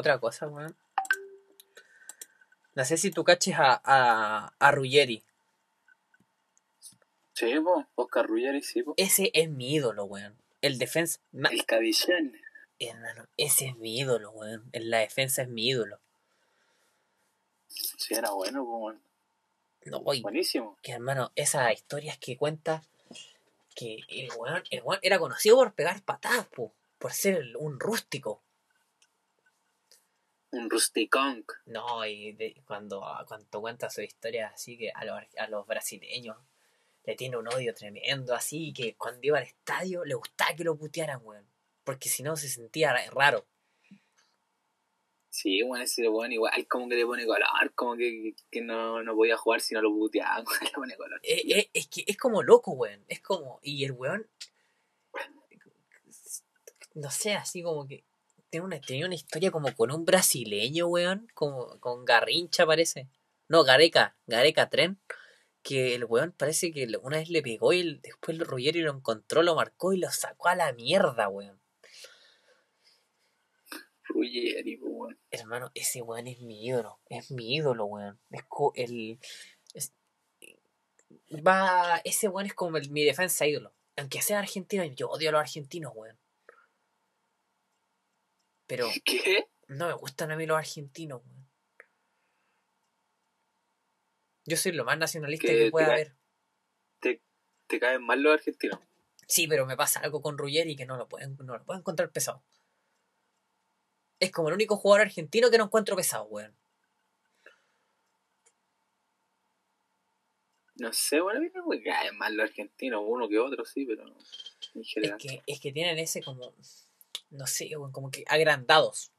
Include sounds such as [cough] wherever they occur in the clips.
otra cosa, weón. No sé si tú caches a, a, a Ruggeri. Sí, po, Oscar Ruggeri, sí, po. Ese es mi ídolo, weón. El defensa. El Cadillén. Hermano, ese es mi ídolo, weón. En la defensa es mi ídolo. Sí, era bueno, weón. No, Buenísimo. que hermano, esas historias que cuenta que el weón, el weón era conocido por pegar patadas, po, por ser un rústico. Un rusticón. No, y de- cuando, cuando cuenta su historia así que a los, a los brasileños le tiene un odio tremendo, así que cuando iba al estadio le gustaba que lo putearan, weón. Porque si no se sentía raro. Sí, bueno, ese weón igual como que le pone color, como que, que no, no podía jugar si no lo puteaban, [laughs] le pone color. Eh, eh, es que es como loco, weón. Es como. Y el weón. No sé, así como que. Tiene una, tenía una historia como con un brasileño, weón. Como con Garrincha, parece. No, Gareca. Gareca Tren. Que el weón parece que una vez le pegó y el- después el Ruggeri lo encontró, lo marcó y lo sacó a la mierda, weón. Ruggeri, weón. Hermano, ese weón es mi ídolo. Es mi ídolo, weón. Es el. es- va. Ese weón es como el- mi defensa ídolo. Aunque sea argentino, yo odio a los argentinos, weón. Pero [laughs] ¿Qué? no me gustan a mí los argentinos, weón. Yo soy lo más nacionalista Que pueda haber. ¿Te, te caen mal los argentinos? Sí, pero me pasa algo con Ruggeri que no lo pueden, no lo puedo encontrar pesado. Es como el único jugador argentino que no encuentro pesado, weón. No sé, bueno, a mí no me caen mal los argentinos, uno que otro sí, pero en Es que, es que tienen ese como. No sé, como que agrandados.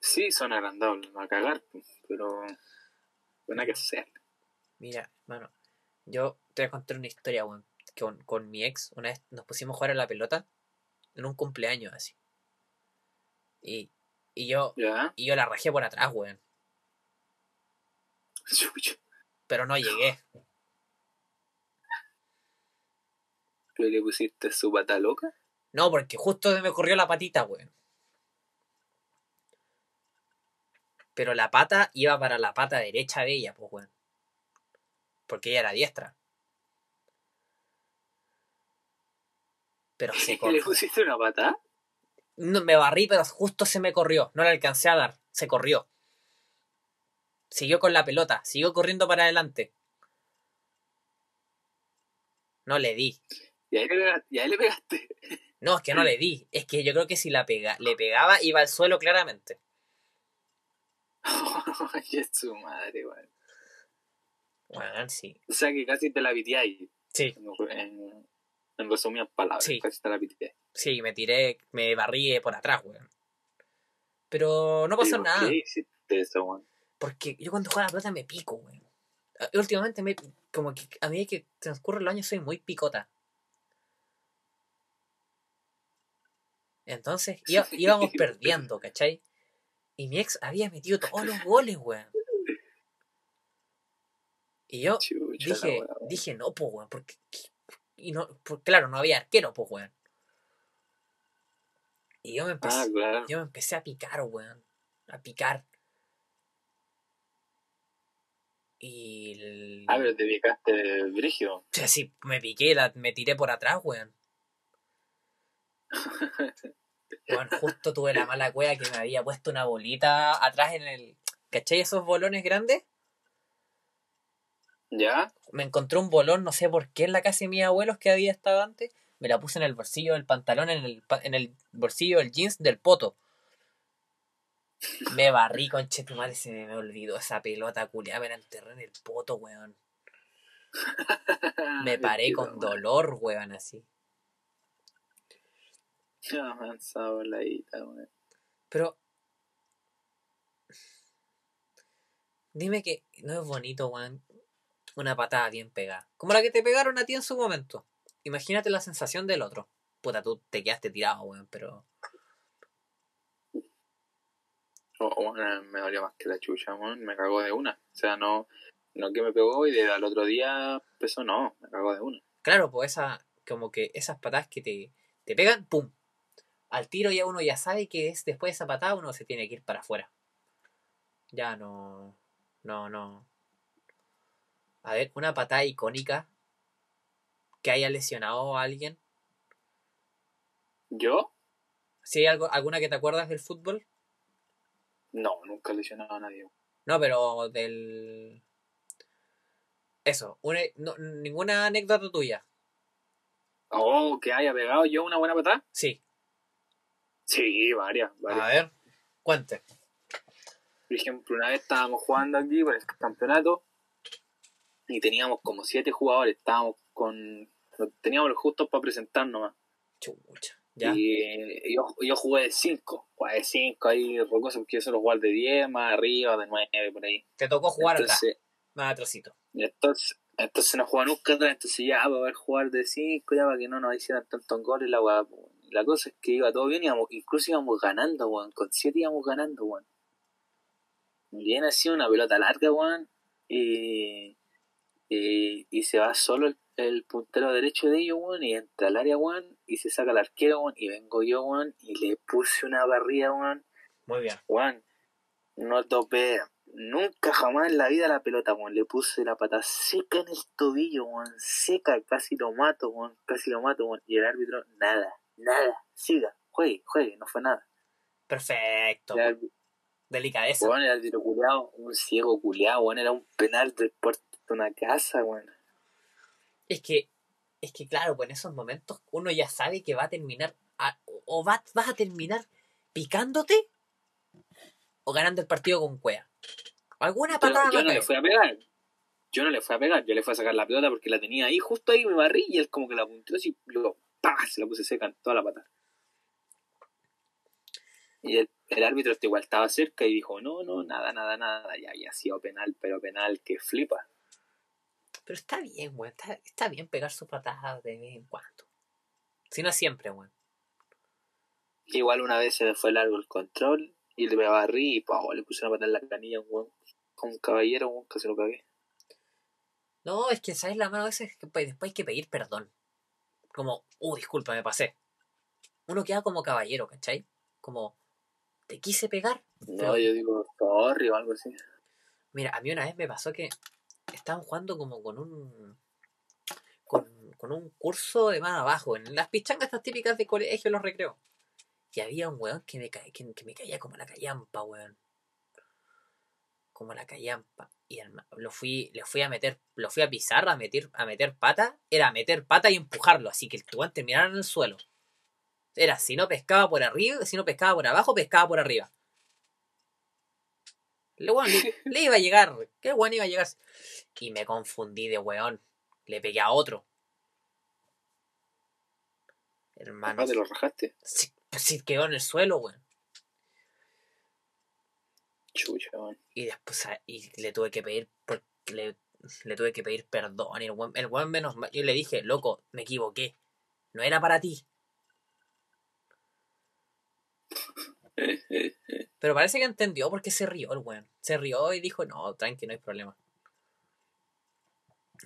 Sí, son agrandables, a cagar, pero no hay que hacer. Mira, hermano, yo te voy a contar una historia, weón. Con, con mi ex, una vez nos pusimos a jugar a la pelota en un cumpleaños así. Y, y yo ¿Ya? y yo la rajé por atrás, weón. [laughs] Pero no llegué. ¿Pero le pusiste su pata loca? No, porque justo me corrió la patita, weón. Pero la pata iba para la pata derecha de ella, pues, weón. Porque ella era diestra. Pero se [laughs] ¿Le corrió. pusiste una pata? No, me barrí, pero justo se me corrió. No la alcancé a dar. Se corrió. Siguió con la pelota. Siguió corriendo para adelante. No le di. Y ahí le, pega- y ahí le pegaste. No, es que no le di. Es que yo creo que si la pega, le pegaba, iba al suelo claramente. [laughs] Es su madre, weón. Bueno, sí. O sea que casi te la piteáis. Sí, En, en, resumidas palabras, Sí. casi te la piteáis. sí, me tiré, me barrí por atrás, weón. Pero no pasó ¿Y por nada. qué hiciste eso, weón? Porque yo cuando juego a la pelota me pico, weón. Ah, Últimamente me, como que a medida que transcurren los años soy muy picota. Entonces [laughs] iba- íbamos perdiendo, ¿cachai? Y mi ex había metido todos los [laughs] goles, weón. Y yo Chucha, dije, la dije, no, pues, weón, porque... Y no, pues, claro, no había arquero, pues, weón. Y yo me empecé, Ah, claro. yo me empecé a picar, weón. A picar. Y... el- Ah, pero te picaste brígido. O sea, sí, me piqué, la- me tiré por atrás, weón. Weón, justo tuve la mala cueva que me había puesto una bolita atrás en el... ¿Cachai esos bolones grandes? ¿Ya? Me encontré un bolón, no sé por qué, en la casa de mis abuelos que había estado antes. Me la puse en el bolsillo del pantalón, en el, en el bolsillo del jeans del poto. Me barrí con chetumare, se me olvidó esa pelota culiada, me la enterré en el poto, weón. Me [laughs] paré con dolor, weón, así. Ya, mansa voladita, weón. Pero. Dime que no es bonito, weón. Una patada bien pegada. Como la que te pegaron a ti en su momento. Imagínate la sensación del otro. Puta, tú te quedaste tirado, weón, pero. Oh, weón, me dolió más que la chucha, weón. Me cagó de una. O sea, no, no que me pegó y de al otro día empezó, no. Me cagó de una. Claro, pues esa. Como que esas patadas que te, te pegan, ¡pum! Al tiro ya uno ya sabe que es después de esa patada uno se tiene que ir para afuera. Ya no. No, no. A ver, una patada icónica que haya lesionado a alguien. ¿Yo? ¿Si hay algo, alguna que te acuerdas del fútbol? No, nunca he lesionado a nadie. No, pero del. Eso, una, no, ninguna anécdota tuya. Oh, que haya pegado yo una buena patada. Sí. Sí, varias, varias. A ver, cuente. Por ejemplo, una vez estábamos jugando aquí por el campeonato y teníamos como siete jugadores. Estábamos con. Teníamos los justos para presentar nomás. Chucha. ¿Ya? Y yo, yo jugué de 5. Jugué de 5 ahí, rocoso, porque yo suelo jugar de 10, más arriba, de 9, por ahí. Te tocó jugar entonces, acá. Más atrasito. Entonces, entonces no juega nunca atrás, entonces ya, para ver jugar de 5, ya para que no nos hicieran tantos goles, la weá. La cosa es que iba todo bien, íbamos, incluso íbamos ganando, weón. Con 7 íbamos ganando, weón. Bien así, una pelota larga, weón. Y, y, y se va solo el, el puntero derecho de ellos, weón, y entra al área, weón, y se saca el arquero, weón, y vengo yo, weón, y le puse una barrida, weón. Muy bien. Weón, no topé nunca jamás en la vida la pelota, weón. Le puse la pata seca en el tobillo, weón. Seca, casi lo mato, weón. Casi lo mato, weón. Y el árbitro, nada, nada. Siga, juegue, juegue, no fue nada. Perfecto. Delicadeza. weón, el árbitro culiado, un ciego culiado, weón. Era un penal del puerto de una casa, weón. Es que, es que claro, pues en esos momentos uno ya sabe que va a terminar, a- o va, vas a terminar picándote o ganando el partido con cuea. Alguna patada yo a no le fui a pegar. Yo no le fui a pegar, yo le fui a sacar la pelota porque la tenía ahí, justo ahí me barrí y él como que la apuntó así, ¡pah! se la puse seca en toda la pata. Y el, el árbitro este igual estaba cerca y dijo, no, no, nada, nada, nada, ya, ya ha sido penal, pero penal que flipa. Pero está bien, weón. Está, está bien pegar su patada de vez en cuando. Si no siempre, weón. Igual una vez se me fue largo el control y le barrí y pavo, le puse una pata en la canilla, weón. Como un caballero, weón, casi lo cagué. No, es que, ¿sabes? La mano a veces es que pues, después hay que pedir perdón. Como, uh, disculpa, me pasé. Uno queda como caballero, ¿cachai? Como, te quise pegar. No, yo digo, sorry o algo así. Mira, a mí una vez me pasó que estaban jugando como con un. con, con un curso de mano abajo, en las pichangas estas típicas de colegio, los recreos. Y había un weón que me, ca- que, que me caía como la callampa, weón. Como la callampa. Y herma- lo fui, le fui a meter, lo fui a pisar, a meter, a meter pata. Era meter pata y empujarlo, así que el weón terminara en el suelo. Era, si no pescaba por arriba, si no pescaba por abajo, pescaba por arriba. Le, le, [laughs] le iba a llegar. ¿Qué weón iba a llegar? Y me confundí de weón. Le pegué a otro. Hermano. Ah, te lo rajaste. Sí, pues sí, quedó en el suelo, weón. Chucha. Y después a- y le tuve que pedir le, le tuve que pedir perdón. Y el weón, el weón menos mal. Yo le dije, loco, me equivoqué. No era para ti. [laughs] Pero parece que entendió porque se rió el weón. Se rió y dijo, no, tranqui, no hay problema.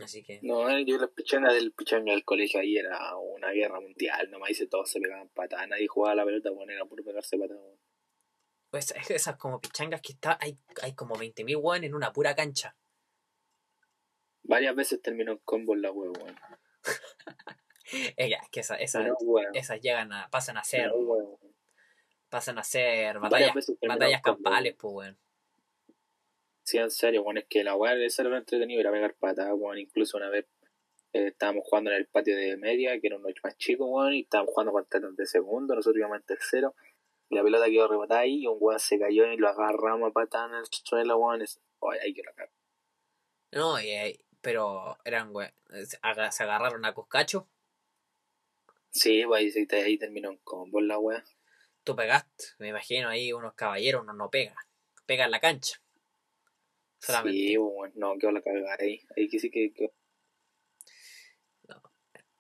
Así que. No, eh, yo la pichanga del pichanga del colegio ahí era una guerra mundial, nomás dice todos se pegaban patadas, nadie jugaba la pelota, bueno, era por pegarse patadas. Pues [laughs] es esas como pichangas que está. Hay, hay como 20.000 weón en una pura cancha. Varias veces terminó en combo en la huevo, weón. [laughs] Es que esa- esas, Pero, weón, esas llegan a. pasan a ser. pero. Pasan a ser batallas, batallas campales, pues weón. Sí, en serio, bueno, es que la weá de ser entretenido era pegar patadas, weón. Incluso una vez eh, estábamos jugando en el patio de media, que era un noche más chico, weón, y estábamos jugando los de segundo, nosotros íbamos en tercero, y la pelota quedó rebotada ahí, y un weón se cayó y lo agarramos a patada en el suelo, weón. Ay, hay que la cagar. No, eh, pero eran weón. Se aga- se agarraron a Coscacho. Sí, pues ahí, ahí terminó en combo la weá. Tú pegaste. Me imagino ahí unos caballeros, uno no pega. Pega en la cancha. Solamente. Sí, bueno, no, quedó la cagada ahí. Ahí que sí que quedó.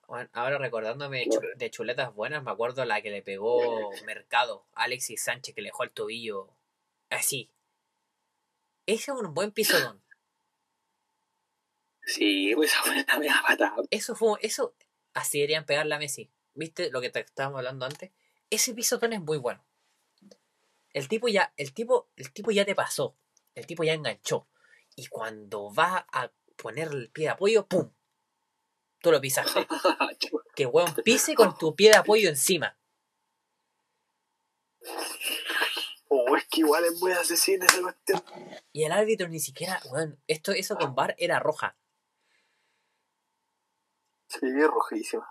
Ahora recordándome de, chuletas buenas, me acuerdo la que le pegó [laughs] Mercado, Alexis Sánchez, que le dejó el tobillo así. Ese es un buen pisotón. Sí, pues esa fue una mega patada. Eso fue, eso, así deberían pegarle a Messi. ¿Viste lo que te estábamos hablando antes? ese pisotón es muy bueno. El tipo ya, el tipo, el tipo ya te pasó. El tipo ya enganchó. Y cuando va a poner el pie de apoyo, ¡pum! Tú lo pisaste. [laughs] Que el weón pise con tu pie de apoyo encima. Oh, es que igual es muy asesina esa cuestión. Y el árbitro ni siquiera, weón, esto, eso con VAR era roja. Sí, rojísima.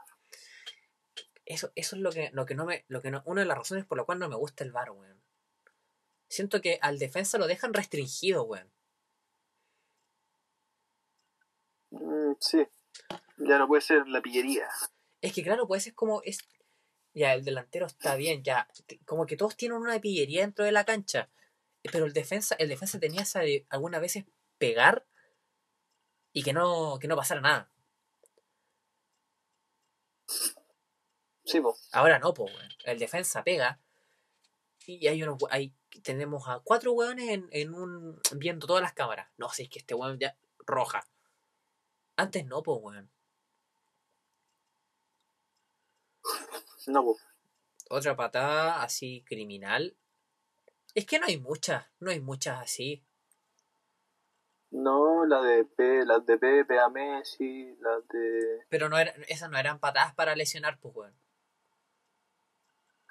Eso, eso es lo que, lo que no me, lo que no, una de las razones por la cual no me gusta el VAR, weón. Siento que al defensa lo dejan restringido, weón. Mm, sí. Ya no puede ser la pillería. Es que claro, pues es como es ya el delantero está bien, ya como que todos tienen una pillería dentro de la cancha, pero el defensa el defensa tenía esa de algunas veces pegar y que no que no pasara nada. Sí, pues. Ahora no, pues, weón. El defensa pega y hay unos hay tenemos a cuatro hueones en, en un viendo todas las cámaras. No, si es que este hueón ya roja. Antes no, pues, weón. No, pues. Otra patada así criminal. Es que no hay muchas, no hay muchas así. No, la de P, las de Pepe a Messi, las de. Pero no era, esas no eran patadas para lesionar, pues, weón.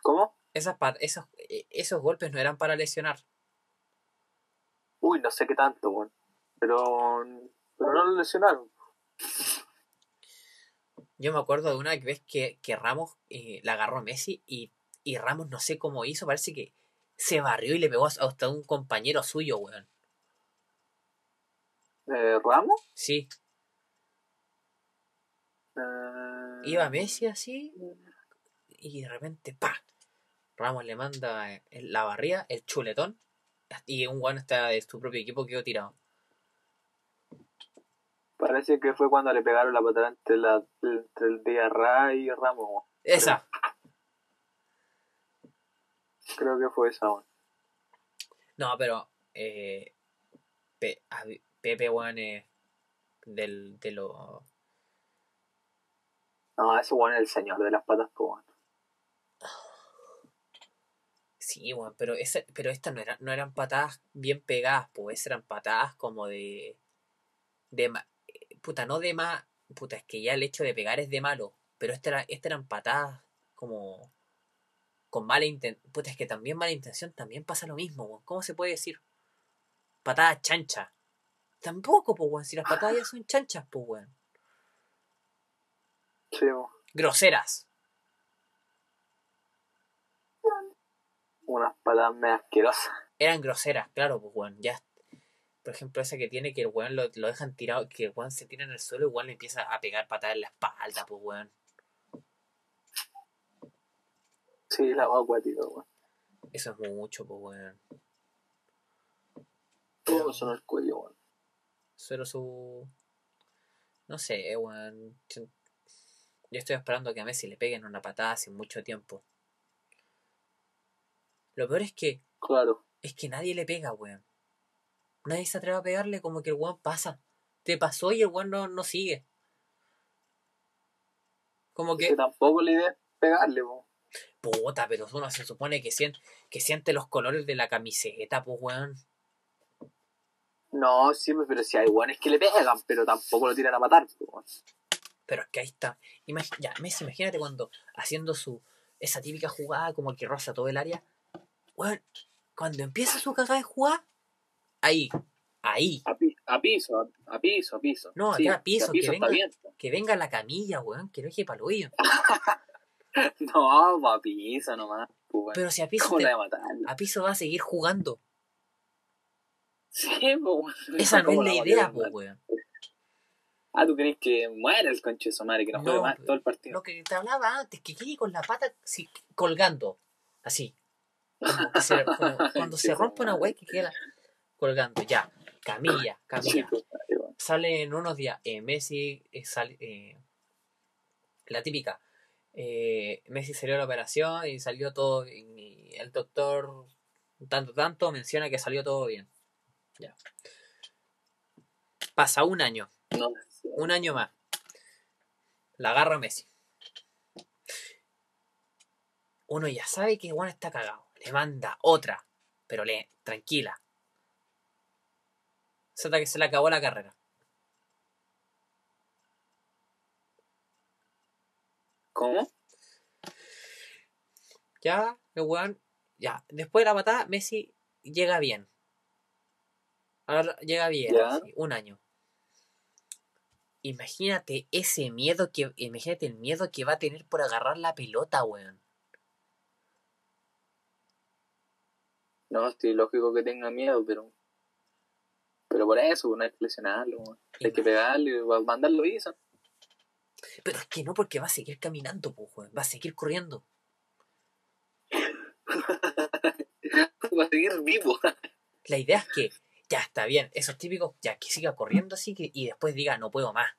¿Cómo? Esas esos, eh, esos golpes no eran para lesionar. Uy, no sé qué tanto, weón. Pero. Pero no lo lesionaron. Yo me acuerdo de una vez que, que Ramos eh, la agarró a Messi y, y Ramos no sé cómo hizo, parece que se barrió y le pegó hasta un compañero suyo, weón. Eh, ¿Ramos? Sí, Eh, iba Messi así y de repente, pa Ramos le manda eh, la barría, el chuletón, y un guano está de su propio equipo quedó tirado. Parece que fue cuando le pegaron la patada entre, la, entre el Diarra y Ramos. Esa. Creo que fue esa, weón. No, pero eh, Pe- Pepe, es del, de lo... No, ese weón es el señor de las patas, pues. Sí, weón, pero, ese, pero estas no, eran no eran patadas bien pegadas, pues eran patadas como de... de puta, no de más... Puta, es que ya el hecho de pegar es de malo, pero estas era, estas eran patadas como... con mala intención. Puta, es que también mala intención también pasa lo mismo, weón. ¿Cómo se puede decir? Patadas chancha. Tampoco, pues, weón, si las patadas ya son chanchas, pues, weón. Sí. Groseras. Unas patadas medio asquerosas. eran groseras, claro, pues weón, ya. Por ejemplo, esa que tiene que el weón lo, lo dejan tirado, que el weón se tira en el suelo y el weón le empieza a pegar patadas en la espalda, pues weón. Sí, la va acuática, weón. Eso es mucho, pues weón. Todo en el cuello, weón. Solo su. No sé, weón. Yo yo estoy esperando que a Messi le peguen una patada hace mucho tiempo. Lo peor es que. Claro. Es que nadie le pega, weón. Nadie se atreve a pegarle como que el weón pasa. Te pasó y el weón no, no sigue. Como Que que. tampoco la idea es pegarle, weón. Puta, pero uno se supone que siente, que siente los colores de la camiseta, pues weón. No, sí, pero si hay weones que le pegan, pero tampoco lo tiran a matar, pues, weón. Pero es que ahí está. Imag- ya, Messi, imagínate cuando haciendo su esa típica jugada como que roza todo el área. Weón, cuando empieza su cagada de jugada, ahí, ahí, A, pi- a piso, a, a piso, a piso. No, Sí, acá a piso, que venga. que venga la camilla, weón, que lo deje para hoyo. [laughs] No, a piso nomás, pues, weón. Pero si a piso, ¿Cómo te- la a piso va a seguir jugando. Sí, pues, weón. Esa no es ¿Cómo la idea, pues weón. Ah, ¿tú crees que muere el conche de su madre, que no juegue No, más todo el partido? Lo que te hablaba antes, que quede con la pata colgando, así. Como que se- como [laughs] cuando se rompe una wey que queda colgando, ya. Camilla, camilla. pues. Sale en unos días eh, Messi, eh, sale, eh, la típica. Messi salió de la operación y salió todo. Y el doctor, tanto, tanto, menciona que salió todo bien. Ya. Pasa un año, No, un año más. La agarra Messi. uno ya sabe que Juan está cagado. Le manda otra, pero le, tranquila. Se que se le acabó la carrera. ¿Cómo? Ya, el weón, ya. Después de la patada, Messi llega bien. Ahora llega bien, así, un año. Imagínate ese miedo que. Imagínate el miedo que va a tener por agarrar la pelota, weón. No, sí, lógico que tenga miedo, pero. Pero por eso, no hay que lesionarlo. Hay que pegarle, va a mandarlo y eso. Pero es que no, porque va a seguir caminando, pues. Va a seguir corriendo. [laughs] va a seguir vivo. La idea es que ya está bien, esos típicos, ya que siga corriendo así que, y después diga no puedo más.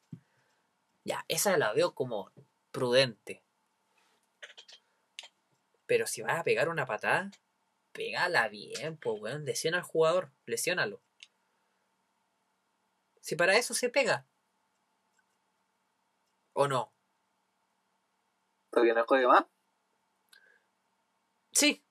Ya, esa la veo como prudente. Pero si vas a pegar una patada, pégala bien, pues weón, lesiona al jugador, lesiónalo. Si para eso se pega. ¿O no? Para que no juegue más. Sí.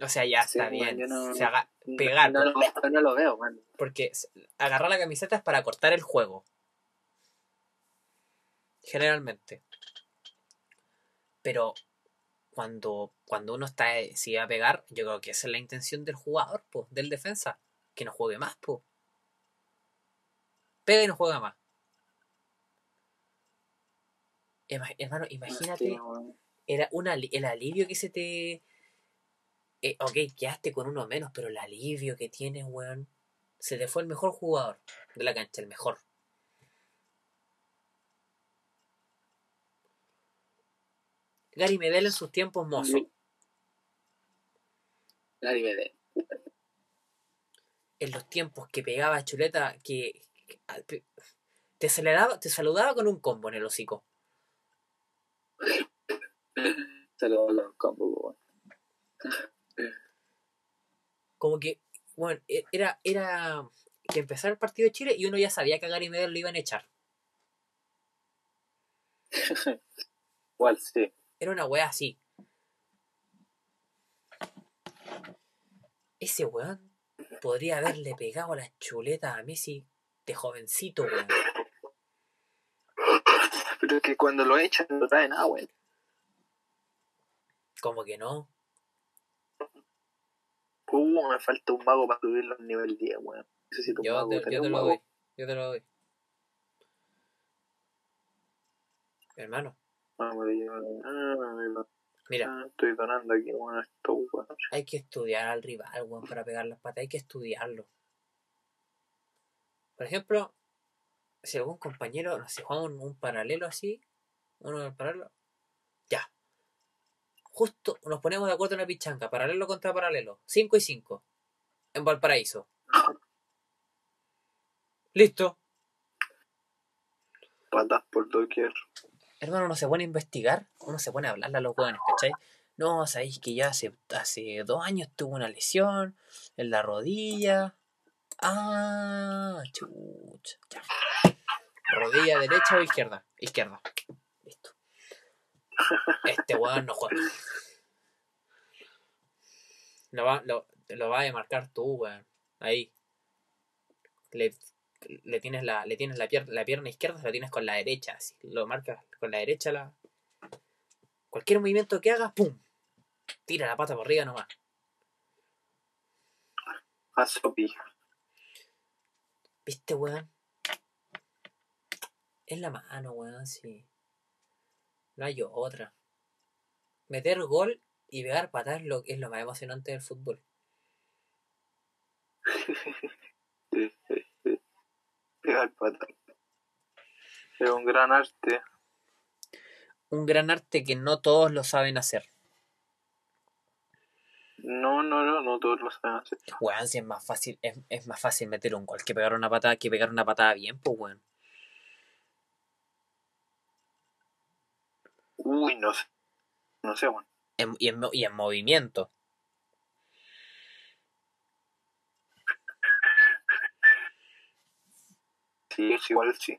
O sea, ya Sí, está bien. no- se haga- pegar, No, lo, veo- no lo veo, man. Porque agarrar la camiseta es para cortar el juego. Generalmente. Pero cuando, cuando uno está eh, si va a pegar, yo creo que esa es la intención del jugador, pues, del defensa. Que no juegue más, pues. Pega y no juega más. Ima- Hermano, imagínate era un ali- el alivio que se te. Eh, ok, quedaste con uno menos, pero el alivio que tienes, weón. Se te fue el mejor jugador de la cancha, el mejor. Gary Medel en sus tiempos mozo. Nadie me dé. En los tiempos que pegaba chuleta, que. te saludaba, te saludaba con un combo en el hocico. [laughs] Saludos a los combos, weón. Como que, bueno, e- era, era que empezara el partido de Chile y uno ya sabía que a Gary Medel lo iban a echar. [laughs] Igual, sí. Era una weá así. Ese weón podría haberle pegado la chuleta a Messi de jovencito, weón. Pero es que cuando lo echan, no traen agua, weón. Como que no. Uh, me falta un mago para subirlo al nivel 10, weón. Necesito un Yo mago. te, ¿tenés yo te un lo mago? doy. Yo te lo doy. Hermano, Ah, lo- mira, ah, estoy donando aquí, weón, esto, weón. hay que estudiar al rival, weón, para pegar las patas. Hay que estudiarlo. Por ejemplo, si algún compañero, no sé, juega un, un paralelo así, uno del paralelo, ya. Justo nos ponemos de acuerdo en la pichanca, paralelo contra paralelo, 5 y 5, en Valparaíso. Listo. Patas por doquier. Hermano, uno se pone a investigar, uno se pone a hablarle a los jóvenes, ¿cachai? No, sabéis que ya hace, hace dos años tuvo una lesión en la rodilla. Ah, chucha. Rodilla derecha o izquierda. Izquierda. Listo. Este weón no juega. Lo va, lo, va a marcar tú, weón. Ahí. Le, le tienes la, le tienes la, pier- la pierna izquierda, la tienes con la derecha. Así. Lo marcas con la derecha. La... Cualquier movimiento que hagas, ¡pum! Tira la pata por arriba nomás. ¿Viste, weón? Es la mano, weón, sí. No hay otra. Meter gol y pegar patas es lo, es lo más emocionante del fútbol. [laughs] [laughs] Pegar patas. Es un gran arte. Un gran arte que no todos lo saben hacer. No, no, no, no todos lo saben hacer. Weón, si es más fácil, es, es más fácil meter un gol que pegar una patada, que pegar una patada bien, pues weón. Uy, no sé. No sé, weón. En- y, en, y en movimiento. Sí, es igual, sí.